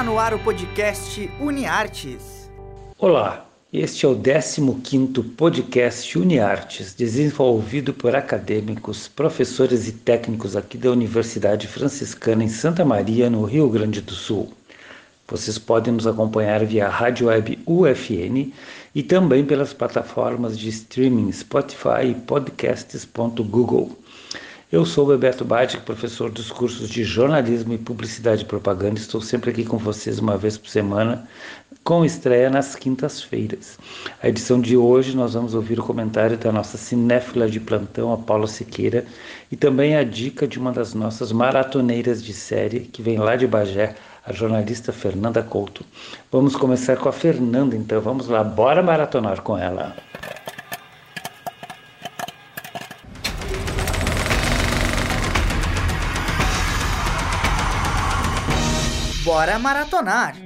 Está no ar o podcast UniArtes. Olá, este é o 15º podcast UniArtes, desenvolvido por acadêmicos, professores e técnicos aqui da Universidade Franciscana em Santa Maria, no Rio Grande do Sul. Vocês podem nos acompanhar via rádio web UFN e também pelas plataformas de streaming Spotify e podcasts.google. Eu sou Bebeto Badic, professor dos cursos de jornalismo e publicidade e propaganda. Estou sempre aqui com vocês uma vez por semana, com estreia nas quintas-feiras. A edição de hoje nós vamos ouvir o comentário da nossa cinéfila de plantão, a Paula Siqueira, e também a dica de uma das nossas maratoneiras de série, que vem lá de Bagé, a jornalista Fernanda Couto. Vamos começar com a Fernanda, então. Vamos lá, bora maratonar com ela. Bora maratonar!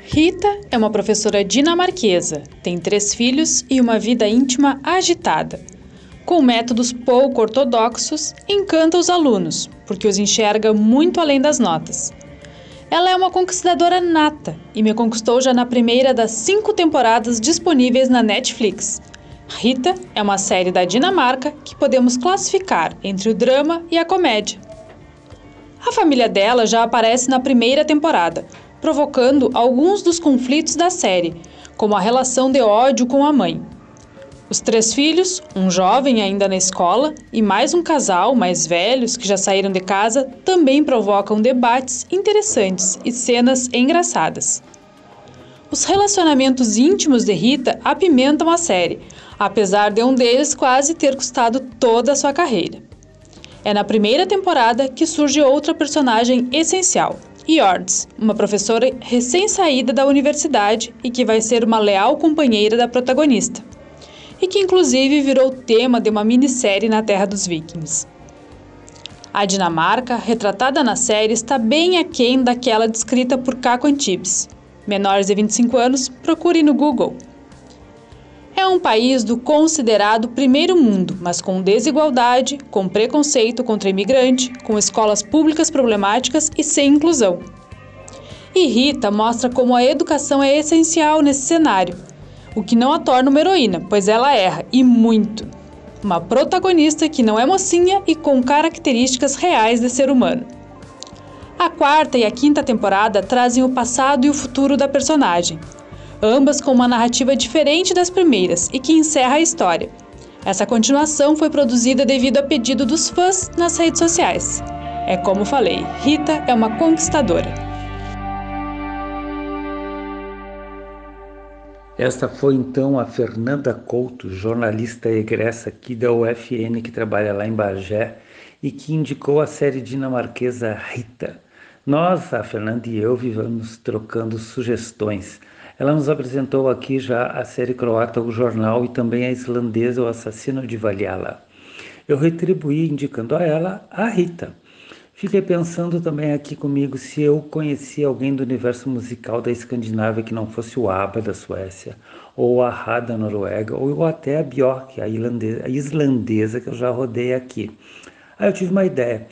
Rita é uma professora dinamarquesa, tem três filhos e uma vida íntima agitada. Com métodos pouco ortodoxos, encanta os alunos, porque os enxerga muito além das notas. Ela é uma conquistadora nata e me conquistou já na primeira das cinco temporadas disponíveis na Netflix. Rita é uma série da Dinamarca que podemos classificar entre o drama e a comédia. A família dela já aparece na primeira temporada, provocando alguns dos conflitos da série, como a relação de ódio com a mãe. Os três filhos, um jovem ainda na escola e mais um casal mais velhos que já saíram de casa também provocam debates interessantes e cenas engraçadas. Os relacionamentos íntimos de Rita apimentam a série, apesar de um deles quase ter custado toda a sua carreira. É na primeira temporada que surge outra personagem essencial, Yords, uma professora recém-saída da universidade e que vai ser uma leal companheira da protagonista, e que inclusive virou tema de uma minissérie na Terra dos Vikings. A Dinamarca, retratada na série, está bem aquém daquela descrita por Caco Antibes. Menores de 25 anos, procure no Google. É um país do considerado primeiro mundo, mas com desigualdade, com preconceito contra imigrante, com escolas públicas problemáticas e sem inclusão. E Rita mostra como a educação é essencial nesse cenário, o que não a torna uma heroína, pois ela erra, e muito. Uma protagonista que não é mocinha e com características reais de ser humano. A quarta e a quinta temporada trazem o passado e o futuro da personagem, ambas com uma narrativa diferente das primeiras e que encerra a história. Essa continuação foi produzida devido a pedido dos fãs nas redes sociais. É como falei, Rita é uma conquistadora. Esta foi então a Fernanda Couto, jornalista egressa aqui da UFN que trabalha lá em Bagé e que indicou a série dinamarquesa Rita. Nós, a Fernanda e eu, vivemos trocando sugestões. Ela nos apresentou aqui já a série croata O Jornal e também a islandesa O Assassino de Valhalla. Eu retribuí indicando a ela a Rita. Fiquei pensando também aqui comigo se eu conhecia alguém do universo musical da Escandinávia que não fosse o ABBA da Suécia, ou a Rá da Noruega, ou até a Björk, a islandesa, a islandesa que eu já rodei aqui. Aí eu tive uma ideia.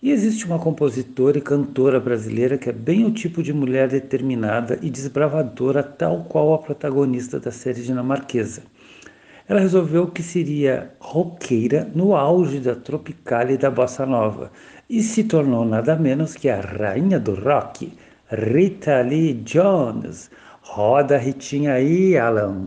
E existe uma compositora e cantora brasileira que é bem o tipo de mulher determinada e desbravadora, tal qual a protagonista da série dinamarquesa. Ela resolveu que seria roqueira no auge da tropical e da bossa nova e se tornou nada menos que a rainha do rock, Rita Lee Jones. Roda a Ritinha aí, Alan.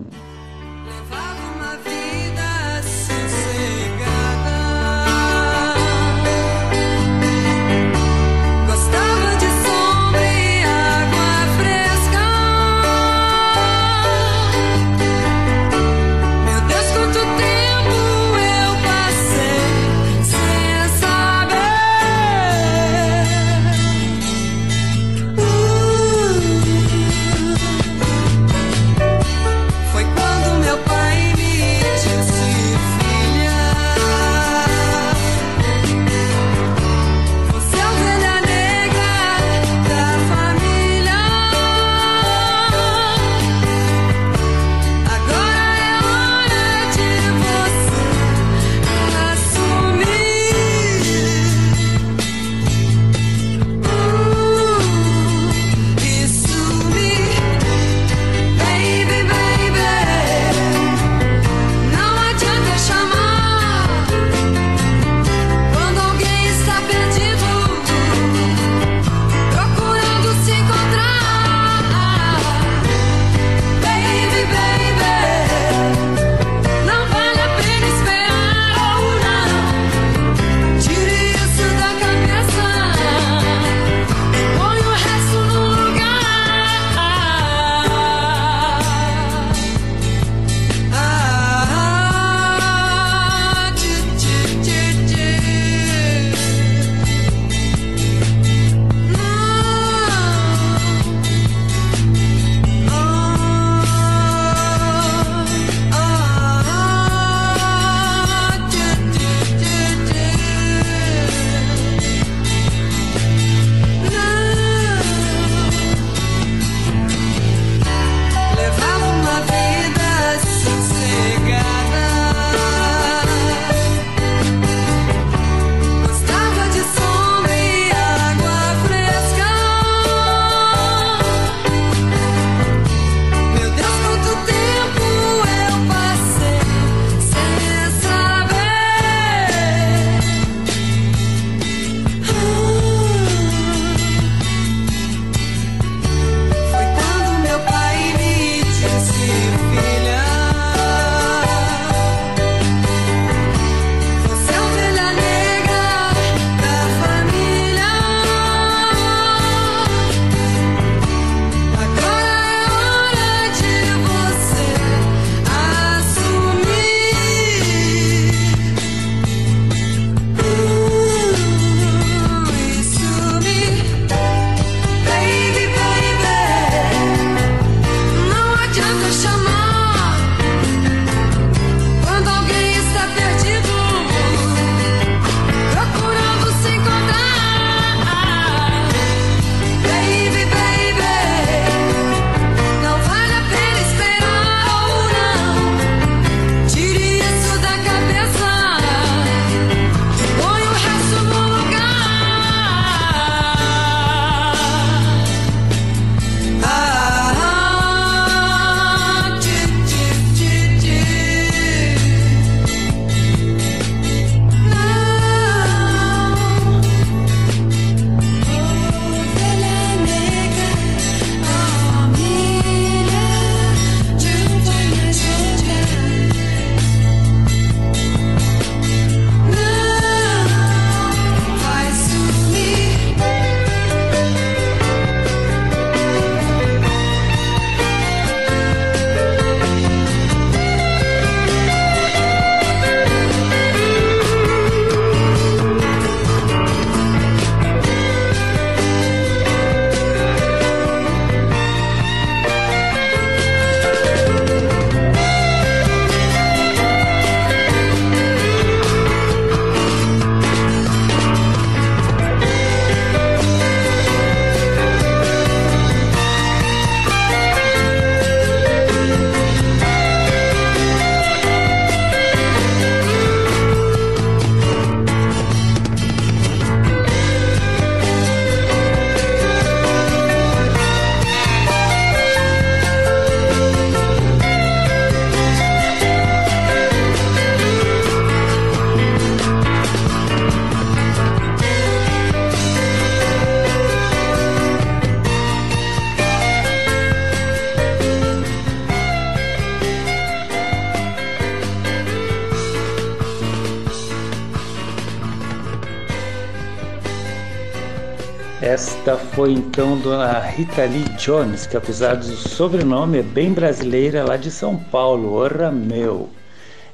Esta foi então Dona Rita Lee Jones, que apesar do sobrenome é bem brasileira, lá de São Paulo, Orra Meu.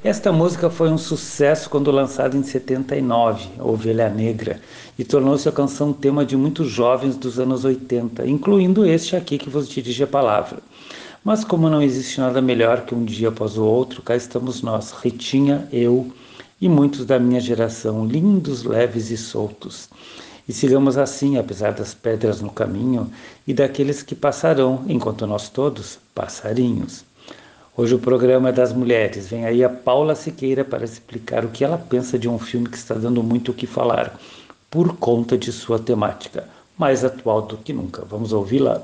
Esta música foi um sucesso quando lançada em 79, Ovelha Negra, e tornou-se a canção tema de muitos jovens dos anos 80, incluindo este aqui que vos dirige a palavra. Mas como não existe nada melhor que um dia após o outro, cá estamos nós, Ritinha, eu e muitos da minha geração, lindos, leves e soltos. E sigamos assim, apesar das pedras no caminho e daqueles que passarão, enquanto nós todos, passarinhos. Hoje o programa é das mulheres. Vem aí a Paula Siqueira para explicar o que ela pensa de um filme que está dando muito o que falar, por conta de sua temática, mais atual do que nunca. Vamos ouvi-la.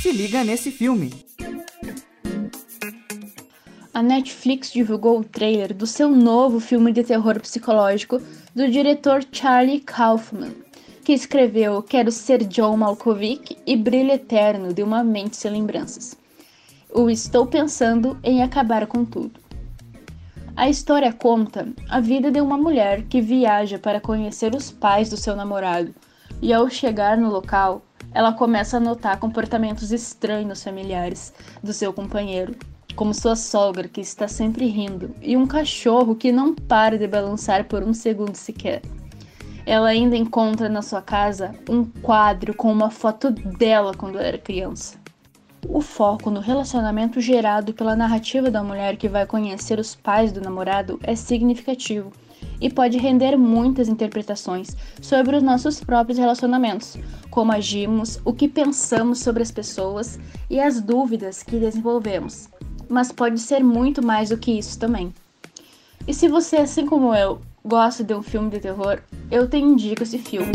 Se liga nesse filme a Netflix divulgou o trailer do seu novo filme de terror psicológico do diretor Charlie Kaufman, que escreveu Quero Ser John Malkovich e Brilho Eterno de Uma Mente Sem Lembranças. O Estou Pensando em Acabar com Tudo. A história conta a vida de uma mulher que viaja para conhecer os pais do seu namorado e, ao chegar no local, ela começa a notar comportamentos estranhos familiares do seu companheiro como sua sogra, que está sempre rindo, e um cachorro que não para de balançar por um segundo sequer. Ela ainda encontra na sua casa um quadro com uma foto dela quando era criança. O foco no relacionamento gerado pela narrativa da mulher que vai conhecer os pais do namorado é significativo e pode render muitas interpretações sobre os nossos próprios relacionamentos, como agimos, o que pensamos sobre as pessoas e as dúvidas que desenvolvemos mas pode ser muito mais do que isso também. E se você, assim como eu, gosta de um filme de terror, eu te indico esse filme.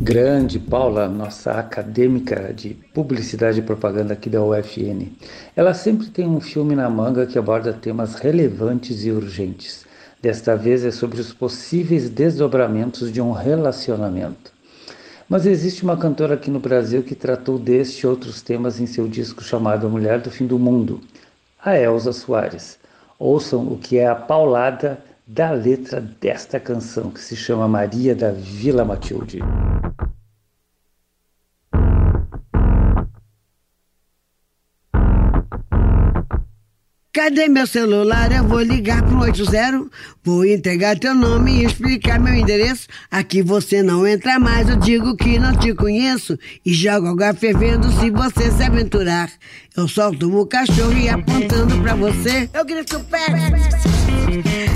Grande Paula, nossa acadêmica de publicidade e propaganda aqui da UFN. Ela sempre tem um filme na manga que aborda temas relevantes e urgentes. Desta vez é sobre os possíveis desdobramentos de um relacionamento. Mas existe uma cantora aqui no Brasil que tratou deste e outros temas em seu disco chamado A Mulher do Fim do Mundo, a Elza Soares. Ouçam o que é a paulada da letra desta canção, que se chama Maria da Vila Matilde. Cadê meu celular? Eu vou ligar pro 80. Vou entregar teu nome e explicar meu endereço. Aqui você não entra mais, eu digo que não te conheço. E jogo água fervendo se você se aventurar. Eu solto o cachorro e apontando pra você, eu grito pé.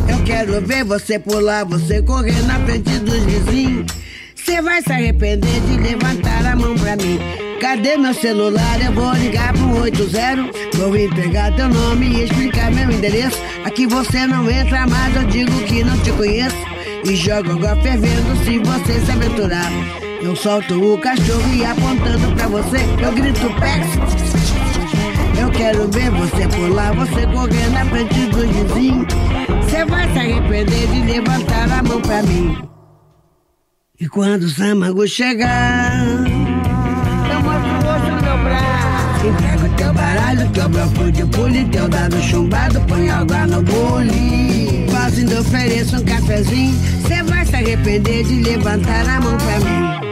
Eu quero ver você pular, você correr na frente dos vizinhos. Você vai se arrepender de levantar a mão pra mim. Cadê meu celular? Eu vou ligar pro 80. Vou entregar teu nome e explicar meu endereço. Aqui você não entra mais, eu digo que não te conheço. E jogo água fervendo se você se aventurar. Eu solto o cachorro e apontando pra você, eu grito pé. Eu quero ver você pular, você correr na frente do vizinho. Você vai se arrepender de levantar a mão pra mim. E quando o Samago chegar, eu mostro o rosto no meu braço. Entrego teu baralho, teu bloco de pule, teu dado chumbado, põe água no bule. Fazendo ofereço um cafezinho, cê vai se arrepender de levantar a mão pra mim.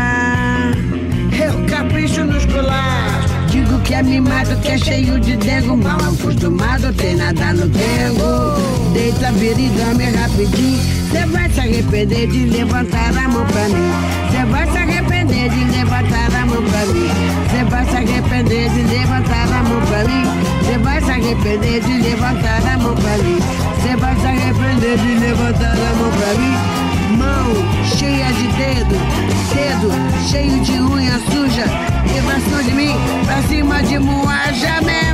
capricho nos colares. Digo que é mimado, que é cheio de dengo. Mal acostumado, tem nada no dengo. Deita, vira e dorme rapidinho. Cê vai se arrepender de levantar a mão pra mim. Cê vai se arrepender de levantar a mão pra mim. Cê vai se arrepender de levantar a mão pra mim. Cê vai se arrepender de levantar a mão pra mim. Cê vai se arrepender de levantar a mão pra mim. Mão cheia de dedo, dedo cheio de unha suja. E vai de mim, pra cima de moaja, né,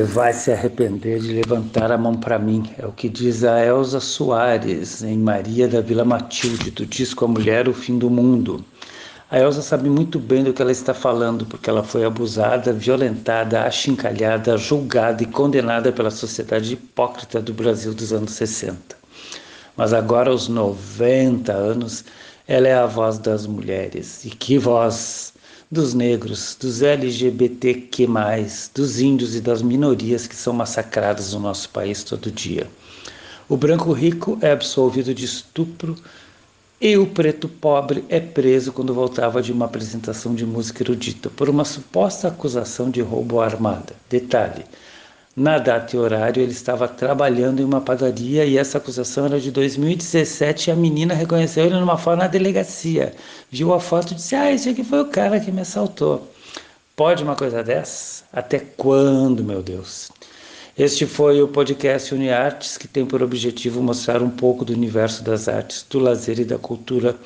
Você vai se arrepender de levantar a mão para mim. É o que diz a Elza Soares em Maria da Vila Matilde, do disco A Mulher, o Fim do Mundo. A Elza sabe muito bem do que ela está falando, porque ela foi abusada, violentada, achincalhada, julgada e condenada pela sociedade hipócrita do Brasil dos anos 60. Mas agora, aos 90 anos, ela é a voz das mulheres. E que voz! Dos negros, dos LGBTQ+, dos índios e das minorias que são massacradas no nosso país todo dia. O branco rico é absolvido de estupro e o preto pobre é preso quando voltava de uma apresentação de música erudita por uma suposta acusação de roubo armada. Detalhe: na data e horário, ele estava trabalhando em uma padaria e essa acusação era de 2017 e a menina reconheceu ele numa foto na delegacia. Viu a foto e disse: Ah, esse aqui foi o cara que me assaltou. Pode uma coisa dessa? Até quando, meu Deus? Este foi o podcast UniArtes, que tem por objetivo mostrar um pouco do universo das artes, do lazer e da cultura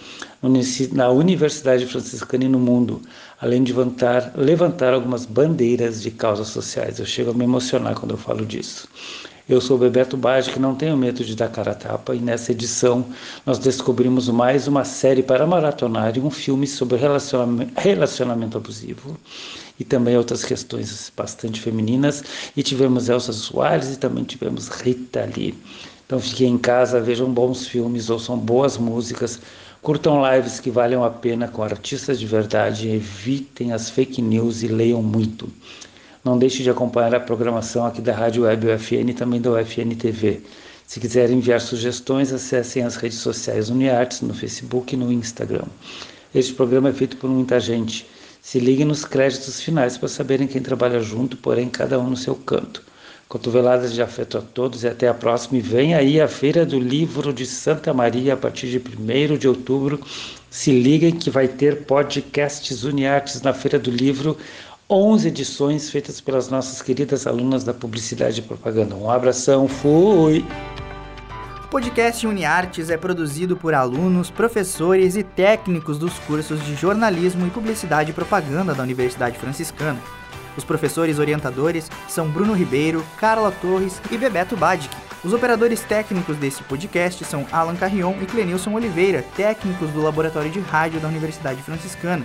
na Universidade Franciscana e no mundo, além de levantar, levantar algumas bandeiras de causas sociais. Eu chego a me emocionar quando eu falo disso. Eu sou Bebeto Bage, que não tenho medo de dar cara a tapa, e nessa edição nós descobrimos mais uma série para maratonar e um filme sobre relacionamento, relacionamento abusivo e também outras questões bastante femininas. E tivemos Elsa Soares e também tivemos Rita ali. Então fiquem em casa, vejam bons filmes, ouçam boas músicas, curtam lives que valham a pena com artistas de verdade, evitem as fake news e leiam muito. Não deixe de acompanhar a programação aqui da Rádio Web UFN e também da UFN TV. Se quiserem enviar sugestões, acessem as redes sociais Uniartes no Facebook e no Instagram. Este programa é feito por muita gente. Se liguem nos créditos finais para saberem quem trabalha junto, porém cada um no seu canto. Cotoveladas de afeto a todos e até a próxima. E vem aí a Feira do Livro de Santa Maria a partir de 1 de outubro. Se liguem que vai ter podcasts Uniartes na Feira do Livro. 11 edições feitas pelas nossas queridas alunas da Publicidade e Propaganda. Um abração, fui! podcast UniArtes é produzido por alunos, professores e técnicos dos cursos de jornalismo e publicidade e propaganda da Universidade Franciscana. Os professores orientadores são Bruno Ribeiro, Carla Torres e Bebeto Badic. Os operadores técnicos desse podcast são Alan Carrion e Clenilson Oliveira, técnicos do Laboratório de Rádio da Universidade Franciscana.